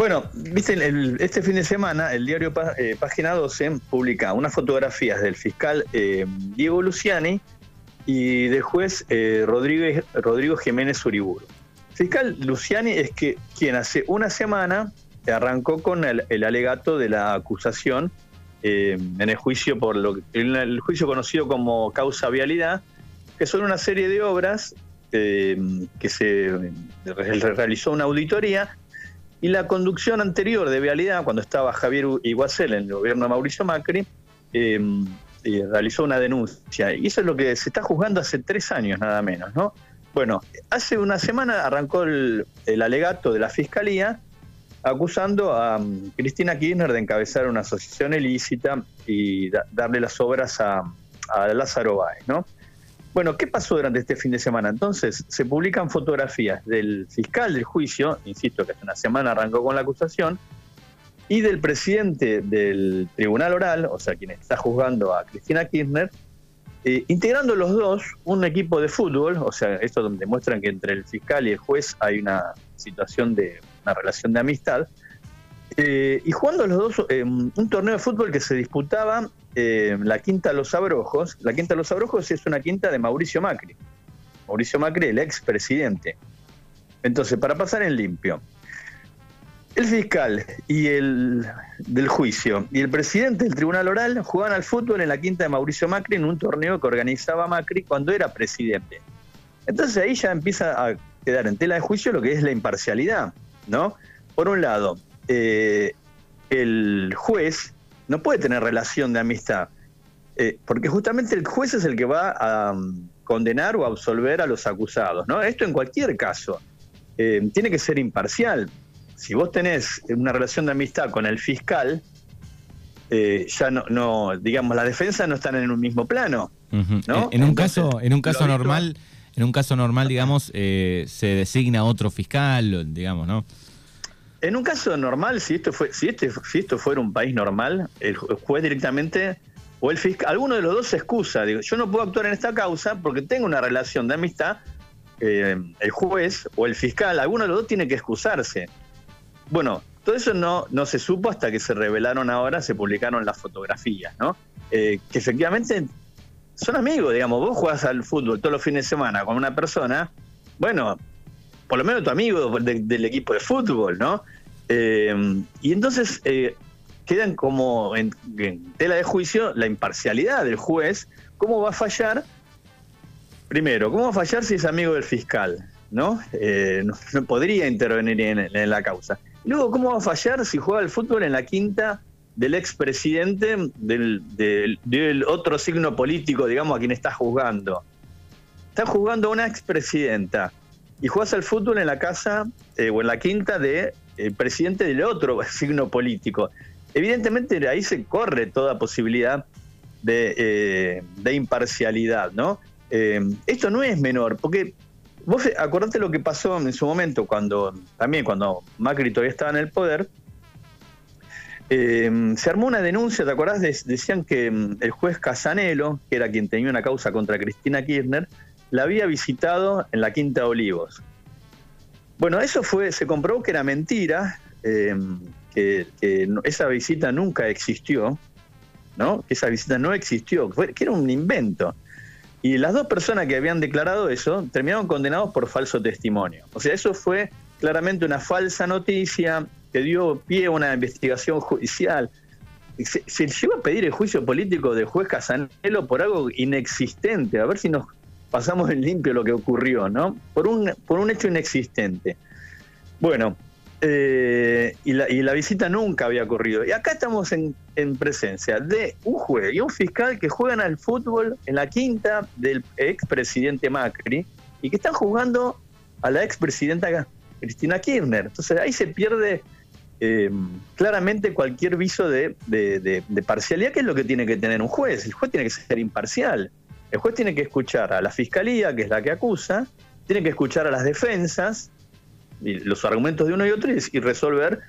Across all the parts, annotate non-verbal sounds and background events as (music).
Bueno, viste, este fin de semana el diario eh, Página 12 publica unas fotografías del fiscal eh, Diego Luciani y del juez eh, Rodrigo Jiménez Uriburu. Fiscal Luciani es que quien hace una semana arrancó con el, alegato de la acusación en el juicio por lo el juicio conocido como causa vialidad, que son una serie de obras que se realizó una auditoría y la conducción anterior de Vialidad, cuando estaba Javier Iguacel en el gobierno de Mauricio Macri, em, eh, realizó una denuncia. Y eso es lo que se está juzgando hace tres años, nada menos, ¿no? Bueno, hace una semana arrancó el, alegato de la Fiscalía acusando a um, Cristina Kirchner de encabezar una asociación ilícita y darle las obras a, a Lázaro Báez, ¿no? Bueno, ¿qué pasó durante este fin de semana? Entonces, se publican fotografías del fiscal del juicio, insisto que hace una semana arrancó con la acusación, y del presidente del tribunal oral, o sea, quien está juzgando a Cristina Kirchner, eh, integrando los dos un equipo de fútbol, o sea, esto demuestran que entre el fiscal y el juez hay una situación de una relación de amistad, eh, y jugando los dos eh, un torneo de fútbol que se disputaba eh, la Quinta Los Abrojos. La Quinta Los Abrojos es una quinta de Mauricio Macri. Mauricio Macri, el expresidente. Entonces, para pasar en limpio, el fiscal y el del juicio y el presidente del tribunal oral jugaban al fútbol en la quinta de Mauricio Macri en un torneo que organizaba Macri cuando era presidente. Entonces ahí ya empieza a quedar en tela de juicio lo que es la imparcialidad, ¿no? Por un lado, eh, el juez no puede tener relación de amistad, eh, porque justamente el juez es el que va a um, condenar o absolver a los acusados, ¿no? Esto en cualquier caso. Eh, tiene que ser imparcial. Si vos tenés una relación de amistad con el fiscal, ya no, digamos, la defensa no están en un mismo plano. En, un caso, en un caso normal, en un caso normal, digamos, se designa otro fiscal, digamos, ¿no? En un caso normal, si esto fue, si este, si esto fuera un país normal, el juez directamente o el fiscal, alguno de los dos se excusa. Digo, yo no puedo actuar en esta causa porque tengo una relación de amistad. Eh, el juez o el fiscal, alguno de los dos tiene que excusarse. Bueno, todo eso no, no se supo hasta que se revelaron ahora, se publicaron las fotografías, ¿no? Eh, que efectivamente son amigos, digamos. Vos jugás al fútbol todos los fines de semana con una persona, bueno, por lo menos tu amigo del equipo de fútbol, ¿no? Eh, y entonces eh, quedan como en, tela de juicio la imparcialidad del juez, cómo va a fallar, primero, cómo va a fallar si es amigo del fiscal, ¿no? Eh, no, podría intervenir en, la causa. luego, ¿cómo va a fallar si juega el fútbol en la quinta del expresidente del, del otro signo político, digamos, a quien está juzgando? Está juzgando a una expresidenta y juegas al fútbol en la casa eh, o en la quinta del de, presidente del otro (laughs) signo político. Evidentemente ahí se corre toda posibilidad de, eh, imparcialidad, ¿no? Eh, esto no es menor, porque vos acordate lo que pasó en su momento, cuando también cuando Macri todavía estaba en el poder, se armó una denuncia, ¿te acordás? decían que mm, el juez Casanelo, que era quien tenía una causa contra Cristina Kirchner, la había visitado en la Quinta de Olivos. Bueno, eso fue, se comprobó que era mentira, eh, que, esa visita nunca existió, ¿no? Que esa visita no existió, que era un invento. Y las dos personas que habían declarado eso terminaron condenados por falso testimonio. O sea, eso fue claramente una falsa noticia que dio pie a una investigación judicial. Se, se llegó a pedir el juicio político del juez Casanelo por algo inexistente. A ver si nos pasamos en limpio lo que ocurrió, ¿no? Por un, por un hecho inexistente. Bueno, eh, y, la, visita nunca había ocurrido. Y acá estamos en, presencia de un juez y un fiscal que juegan al fútbol en la quinta del expresidente Macri y que están jugando a la expresidenta Cristina Kirchner. Entonces ahí se pierde eh, claramente cualquier viso de, de parcialidad, que es lo que tiene que tener un juez. El juez tiene que ser imparcial. El juez tiene que escuchar a la fiscalía, que es la que acusa, tiene que escuchar a las defensas, y los argumentos de uno y otro, y, resolver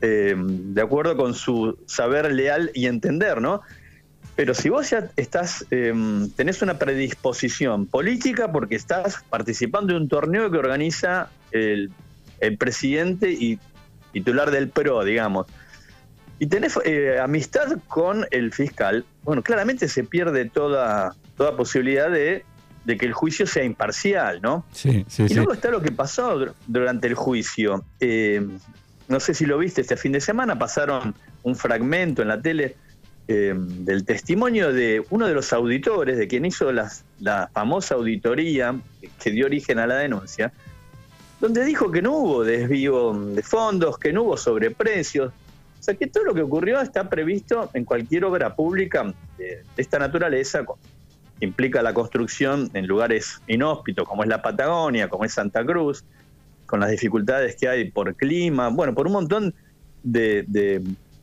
eh, de acuerdo con su saber leal y entender, ¿no? Pero si vos ya estás, eh, tenés una predisposición política porque estás participando de un torneo que organiza el, presidente y, titular del PRO, digamos, y tenés eh, amistad con el fiscal, bueno, claramente se pierde toda, toda posibilidad de, que el juicio sea imparcial, ¿no? Sí, sí, y luego está lo que pasó durante el juicio. Eh, no sé si lo viste este fin de semana, pasaron un fragmento en la tele eh, del testimonio de uno de los auditores, de quien hizo la famosa auditoría que dio origen a la denuncia, donde dijo que no hubo desvío de fondos, que no hubo sobreprecios. Que todo lo que ocurrió está previsto en cualquier obra pública de, esta naturaleza, que implica la construcción en lugares inhóspitos como es la Patagonia, como es Santa Cruz, con las dificultades que hay por clima, bueno, por un montón de,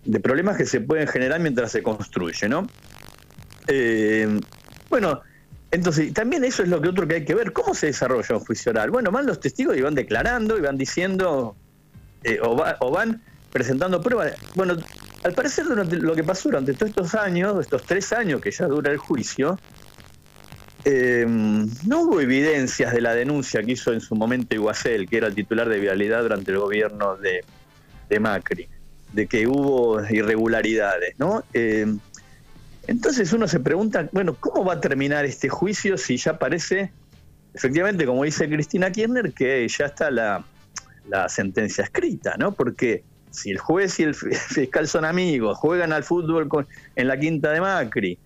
de problemas que se pueden generar mientras se construye, ¿no? Eh, bueno, entonces, también eso es lo que otro que hay que ver. ¿Cómo se desarrolla un juicio oral? Bueno, van los testigos y van declarando y van diciendo eh, o, van presentando pruebas. Bueno, al parecer lo que pasó durante todos estos años, estos tres años que ya dura el juicio, eh, no hubo evidencias de la denuncia que hizo en su momento Iguacel, que era el titular de vialidad durante el gobierno de Macri de que hubo irregularidades, ¿no? Eh, entonces uno se pregunta, bueno, ¿cómo va a terminar este juicio si ya parece, efectivamente, como dice Cristina Kirchner, que ya está la, sentencia escrita, ¿no? Porque si el juez y (laughs) el fiscal son amigos, juegan al fútbol en la quinta de Macri,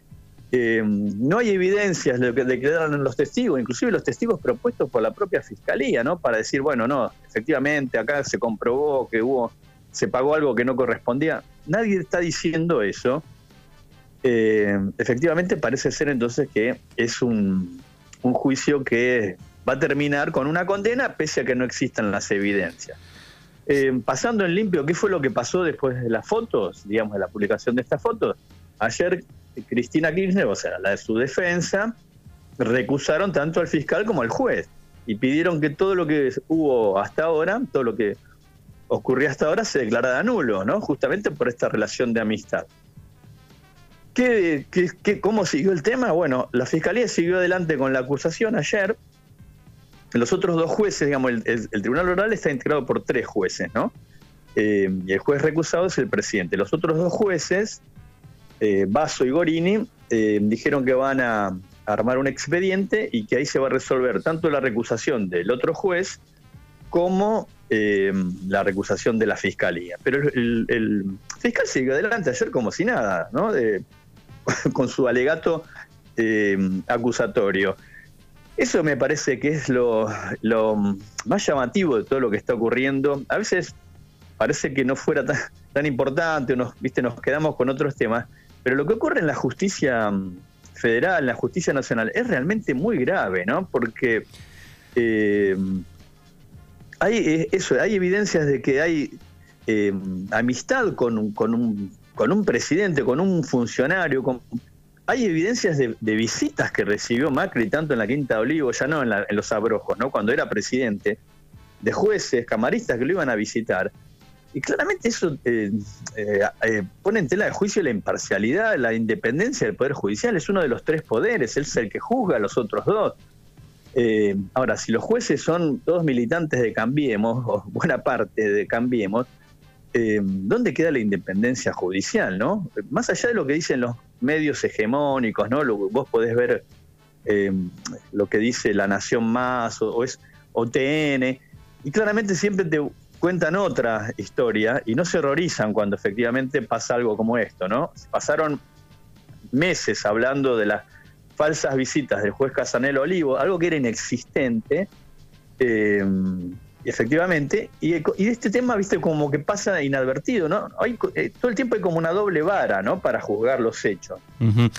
eh, no hay evidencias de, que, de que los testigos, inclusive los testigos propuestos por la propia fiscalía, ¿no? Para decir, bueno, no, efectivamente acá se comprobó que hubo se pagó algo que no correspondía. Nadie está diciendo eso. Eh, efectivamente parece ser entonces que es un, juicio que va a terminar con una condena pese a que no existan las evidencias. Eh, pasando en limpio, ¿qué fue lo que pasó después de las fotos, digamos, de la publicación de estas fotos? Ayer Cristina Kirchner, o sea, la de su defensa, recusaron tanto al fiscal como al juez y pidieron que todo lo que hubo hasta ahora, todo lo que ocurrió hasta ahora se declarara nulo, ¿no? Justamente por esta relación de amistad. ¿Qué, cómo siguió el tema? Bueno, la Fiscalía siguió adelante con la acusación ayer. Los otros dos jueces, digamos, el, Tribunal Oral está integrado por tres jueces, ¿no? Eh, y el juez recusado es el presidente. Los otros dos jueces, eh, Basso y Gorini, eh, dijeron que van a armar un expediente y que ahí se va a resolver tanto la recusación del otro juez como eh, la recusación de la fiscalía. Pero el, fiscal siguió adelante ayer como si nada, ¿no? (laughs) con su alegato acusatorio. Eso me parece que es lo, más llamativo de todo lo que está ocurriendo. A veces parece que no fuera tan, importante, nos, ¿viste? nos quedamos con otros temas, pero lo que ocurre en la justicia federal, en la justicia nacional, es realmente muy grave, ¿no? Porque eh, hay eh, eso, hay evidencias de que hay eh, amistad con, con, un, con un presidente, con un funcionario, con, hay evidencias de, visitas que recibió Macri tanto en la Quinta Olivo, ya no en, los Abrojos, ¿no? cuando era presidente, de jueces, camaristas que lo iban a visitar. Y claramente eso eh, pone en tela de juicio la imparcialidad, la independencia del Poder Judicial. Es uno de los tres poderes, él es el que juzga a los otros dos. Eh, ahora, si los jueces son todos militantes de Cambiemos, o buena parte de Cambiemos, eh, ¿dónde queda la independencia judicial? no? Más allá de lo que dicen los medios hegemónicos, ¿no? vos podés ver eh, lo que dice La Nación Más o, es OTN, y claramente siempre te cuentan otra historia y no se horrorizan cuando efectivamente pasa algo como esto, ¿no? Pasaron meses hablando de la falsas visitas del juez Casanelo Olivo, algo que era inexistente, eh, efectivamente, y, este tema, viste, como que pasa inadvertido, ¿no? Hay, eh, todo el tiempo hay como una doble vara, ¿no? Para juzgar los hechos.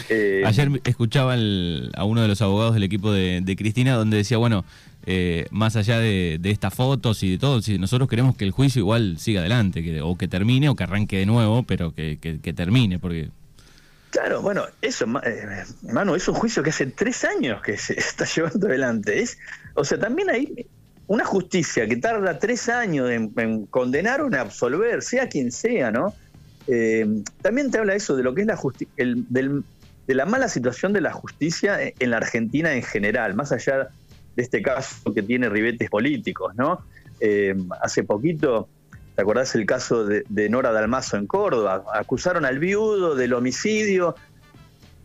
Eh, Ayer escuchaba a uno de los abogados del equipo de, Cristina, donde decía, bueno, más allá de, estas fotos y de todo, si nosotros queremos que el juicio igual siga adelante, que, o que termine, o que arranque de nuevo, pero que, que termine, porque Claro, bueno, eso, eh, mano, es un juicio que hace tres años que se (laughs) está llevando adelante. Es, o sea, también hay una justicia que tarda tres años en, condenar o en absolver, sea quien sea, ¿no? Eh, también te habla eso de lo que es la justicia, de la mala situación de la justicia en la Argentina en general, más allá de este caso que tiene ribetes políticos, ¿no? Eh, hace poquito ¿te acordás el caso de, Nora Dalmazo en Córdoba? Acusaron al viudo del homicidio,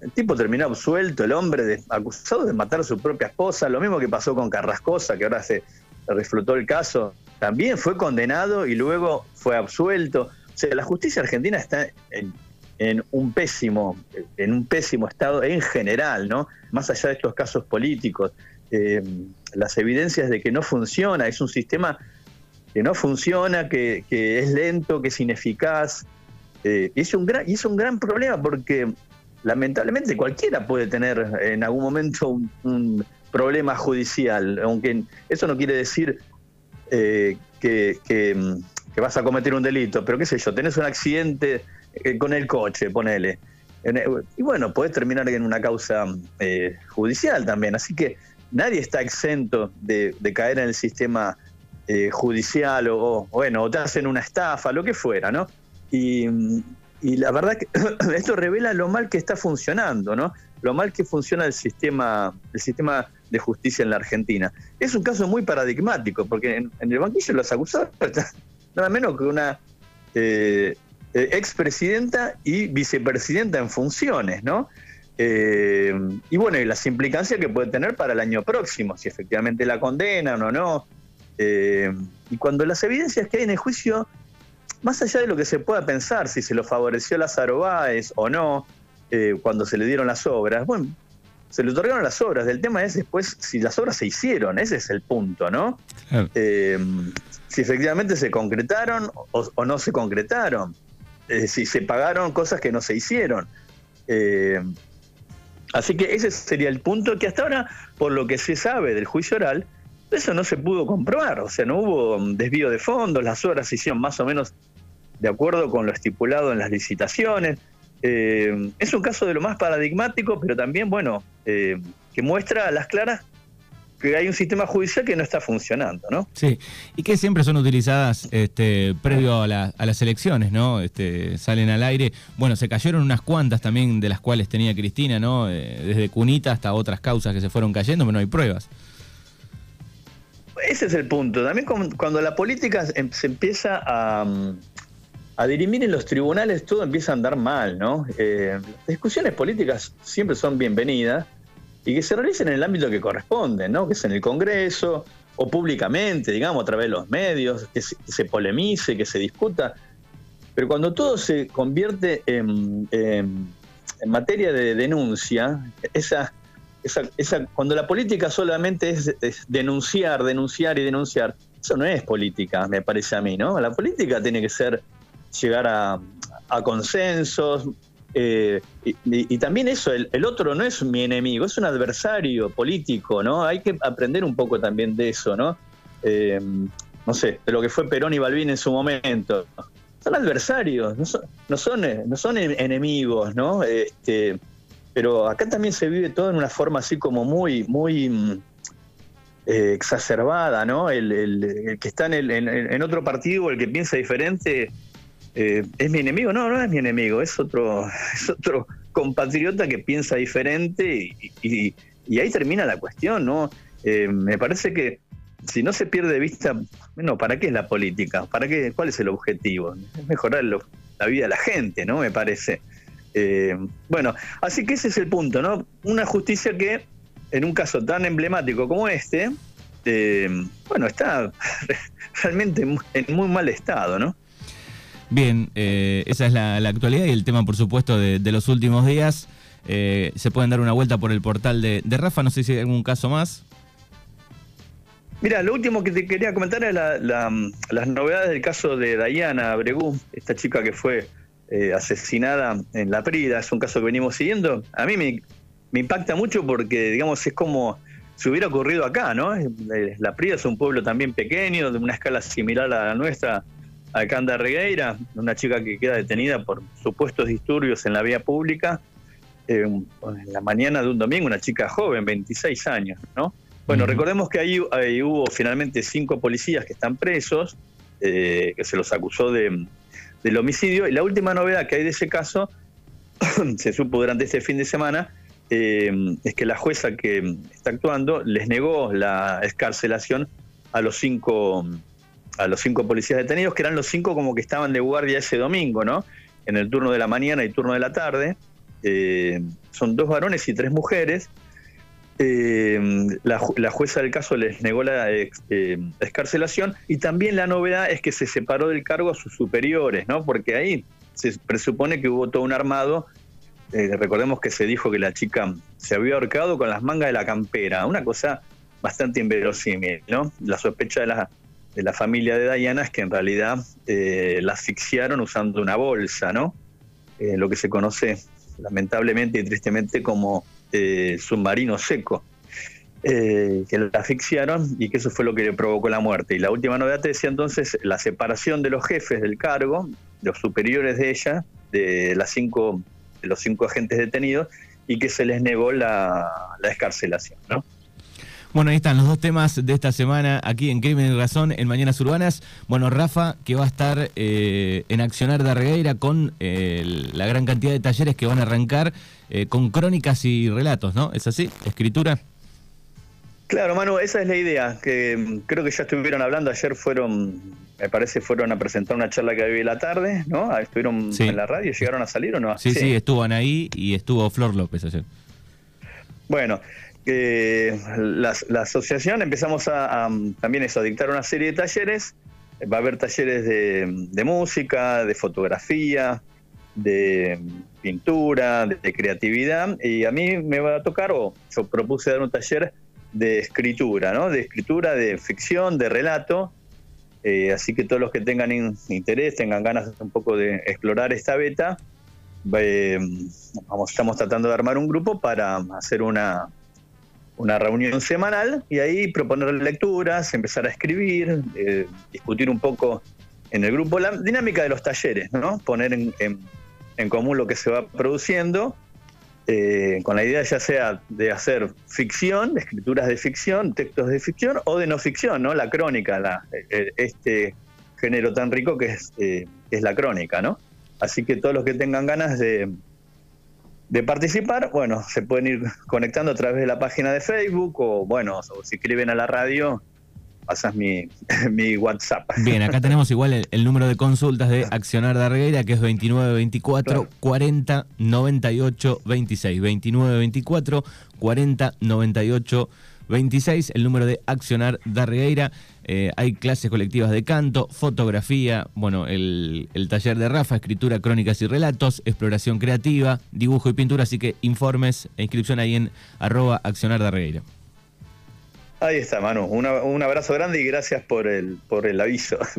el tipo terminó absuelto, el hombre acusado de matar a su propia esposa, lo mismo que pasó con Carrascosa, que ahora se, reflotó el caso, también fue condenado y luego fue absuelto. O sea, la justicia argentina está en, un pésimo, en un pésimo estado en general, ¿no? Más allá de estos casos políticos. Eh, las evidencias de que no funciona, es un sistema que no funciona, que, es lento, que es ineficaz. Eh, es un gran, y es un gran problema porque lamentablemente cualquiera puede tener en algún momento un, problema judicial, aunque eso no quiere decir eh, que, vas a cometer un delito, pero qué sé yo, tenés un accidente eh, con el coche, ponele. Y bueno, puedes terminar en una causa eh, judicial también, así que nadie está exento de, caer en el sistema judicial o, bueno, o te hacen una estafa, lo que fuera, ¿no? Y, y la verdad que (coughs) esto revela lo mal que está funcionando, ¿no? Lo mal que funciona el sistema, el sistema de justicia en la Argentina. Es un caso muy paradigmático, porque en, el banquillo los acusados (laughs) nada menos que una eh, eh, expresidenta y vicepresidenta en funciones, ¿no? Eh, y bueno, y las implicancias que puede tener para el año próximo, si efectivamente la condenan o no. y cuando las evidencias que hay en el juicio más allá de lo que se pueda pensar, si se lo favoreció Lázaro Báez o no, cuando se le dieron las obras, bueno, se le otorgaron las obras. El tema es después si las obras se hicieron, ese es el punto, ¿no? Eh, si efectivamente se concretaron o, no se concretaron, eh, si se pagaron cosas que no se hicieron. así que ese sería el punto que hasta ahora, por lo que se sabe del juicio oral, eso no se pudo comprobar, o sea, no hubo desvío de fondos, las obras se hicieron más o menos de acuerdo con lo estipulado en las licitaciones. Eh, es un caso de lo más paradigmático, pero también, bueno, eh, que muestra a las claras que hay un sistema judicial que no está funcionando, ¿no? Sí, y que siempre son utilizadas este, previo a, las elecciones, ¿no? Este, salen al aire. Bueno, se cayeron unas cuantas también de las cuales tenía Cristina, ¿no? Eh, desde Cunita hasta otras causas que se fueron cayendo, pero no hay pruebas. Ese es el punto. También cuando la política em, se empieza a a dirimir en los tribunales todo empieza a andar mal, ¿no? Eh, las discusiones políticas siempre son bienvenidas y que se realicen en el ámbito que corresponde, ¿no? Que es en el Congreso o públicamente, digamos, a través de los medios, que se, polemice, que se discuta. Pero cuando todo se convierte en, materia de denuncia, esa, esa, cuando la política solamente es, es denunciar, denunciar y denunciar, eso no es política, me parece a mí, ¿no? La política tiene que ser llegar a, consensos. Eh, y, también eso, el, otro no es mi enemigo, es un adversario político, ¿no? Hay que aprender un poco también de eso, ¿no? Eh, no sé, de lo que fue Perón y Balbín en su momento. Son adversarios, no son, no son, enemigos, ¿no? Este, pero acá también se vive todo en una forma así como muy, muy mm, eh, exacerbada, ¿no? El, que está en, el, en, otro partido, el que piensa diferente, eh, ¿Es mi enemigo? No, no es mi enemigo, es otro, es otro compatriota que piensa diferente y, ahí termina la cuestión, ¿no? Eh, me parece que si no se pierde de vista, bueno, ¿para qué es la política? ¿Para qué? ¿Cuál es el objetivo? Es mejorar la vida de la gente, ¿no? Me parece. Eh, bueno, así que ese es el punto, ¿no? Una justicia que, en un caso tan emblemático como este, bueno, está (laughs) realmente en muy mal estado, ¿no? Bien, eh, esa es la, actualidad y el tema, por supuesto, de, los últimos días. Eh, se pueden dar una vuelta por el portal de, Rafa, no sé si hay algún caso más. Mira, lo último que te quería comentar es las novedades del caso de Diana Bregú, esta chica que fue eh, asesinada en La Prida, es un caso que venimos siguiendo. A mí me, me, impacta mucho porque, digamos, es como si hubiera ocurrido acá, ¿no? La Prida es un pueblo también pequeño, de una escala similar a la nuestra, Alcanda Regueira, una chica que queda detenida por supuestos disturbios en la vía pública, eh, en la mañana de un domingo, una chica joven, 26 años, ¿no? Bueno, recordemos que ahí, hubo finalmente cinco policías que están presos, eh, que se los acusó de, del homicidio, y la última novedad que hay de ese caso, (coughs) se supo durante este fin de semana, eh, es que la jueza que está actuando les negó la escarcelación a los cinco a los cinco policías detenidos, que eran los cinco como que estaban de guardia ese domingo, ¿no? En el turno de la mañana y turno de la tarde. Eh, son dos varones y tres mujeres. Eh, la, jueza del caso les negó la eh, escarcelación y también la novedad es que se separó del cargo a sus superiores, ¿no? Porque ahí se presupone que hubo todo un armado. recordemos que se dijo que la chica se había ahorcado con las mangas de la campera, una cosa bastante inverosímil, ¿no? La sospecha de la, de la familia de Diana es que en realidad la asfixiaron usando una bolsa, ¿no? lo que se conoce lamentablemente y tristemente como eh, submarino seco, eh, que la asfixiaron y que eso fue lo que le provocó la muerte. Y la última novedad te decía entonces la separación de los jefes del cargo, los superiores de ella, de los cinco agentes detenidos, y que se les negó la, la escarcelación. ¿no? Bueno, ahí están los dos temas de esta semana aquí en Crimen y Razón en Mañanas Urbanas. Bueno, Rafa, que va a estar eh, en Accionar de Regueira con eh, la gran cantidad de talleres que van a arrancar eh, con crónicas y relatos, ¿no? ¿Es así? ¿Escritura? Claro, Manu, esa es la idea, que mm, creo que ya estuvieron hablando, ayer fueron, me parece, fueron a presentar una charla que había la tarde, ¿no? Ah, estuvieron en la radio, ¿llegaron a salir o no? Sí, sí, sí, estuvo ahí y estuvo Flor López ayer. Bueno, eh, la, asociación empezamos a, también eso, a dictar una serie de talleres. Va a haber talleres de, música, de fotografía, de pintura, de, creatividad. Y a mí me va a tocar, o yo propuse dar un taller de escritura, ¿no? De escritura, de ficción, de relato. Eh, así que todos los que tengan interés, tengan ganas un poco de explorar esta beta, eh, vamos, estamos tratando de armar un grupo para hacer una, una reunión semanal y ahí proponer lecturas, empezar a escribir, eh, discutir un poco en el grupo la dinámica de los talleres, ¿no? Poner en, común lo que se va produciendo, eh, con la idea ya sea de hacer ficción, escrituras de ficción, textos de ficción o de no ficción, ¿no? La crónica, eh, este género tan rico que es, que es la crónica, ¿no? Así que todos los que tengan ganas de, de participar, bueno, se pueden ir conectando a través de la página de Facebook o, bueno, o si escriben a la radio, pasas mi, (laughs) mi WhatsApp. Bien, acá tenemos igual el, número de consultas de Accionar de Argueira, que es 2924 40 98 26. 2924 40 98 26, el número de Accionar Darregueira. Eh, hay clases colectivas de canto, fotografía, bueno, el, taller de Rafa, escritura, crónicas y relatos, exploración creativa, dibujo y pintura, así que informes e inscripción ahí en arroba Accionar Darregueira. Ahí está, Manu. un abrazo grande y gracias por el, por el aviso.